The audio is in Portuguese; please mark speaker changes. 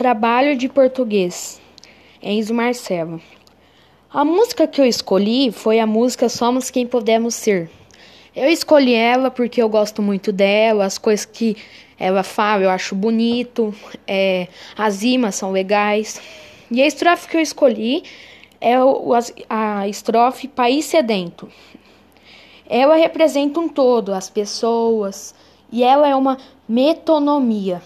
Speaker 1: Trabalho de Português, Enzo Marcelo. A música que eu escolhi foi a música Somos Quem Podemos Ser. Eu escolhi ela porque eu gosto muito dela, as coisas que ela fala eu acho bonito, é, as rimas são legais. E a estrofe que eu escolhi é a estrofe País Sedento. Ela representa um todo, as pessoas, e ela é uma metonomia.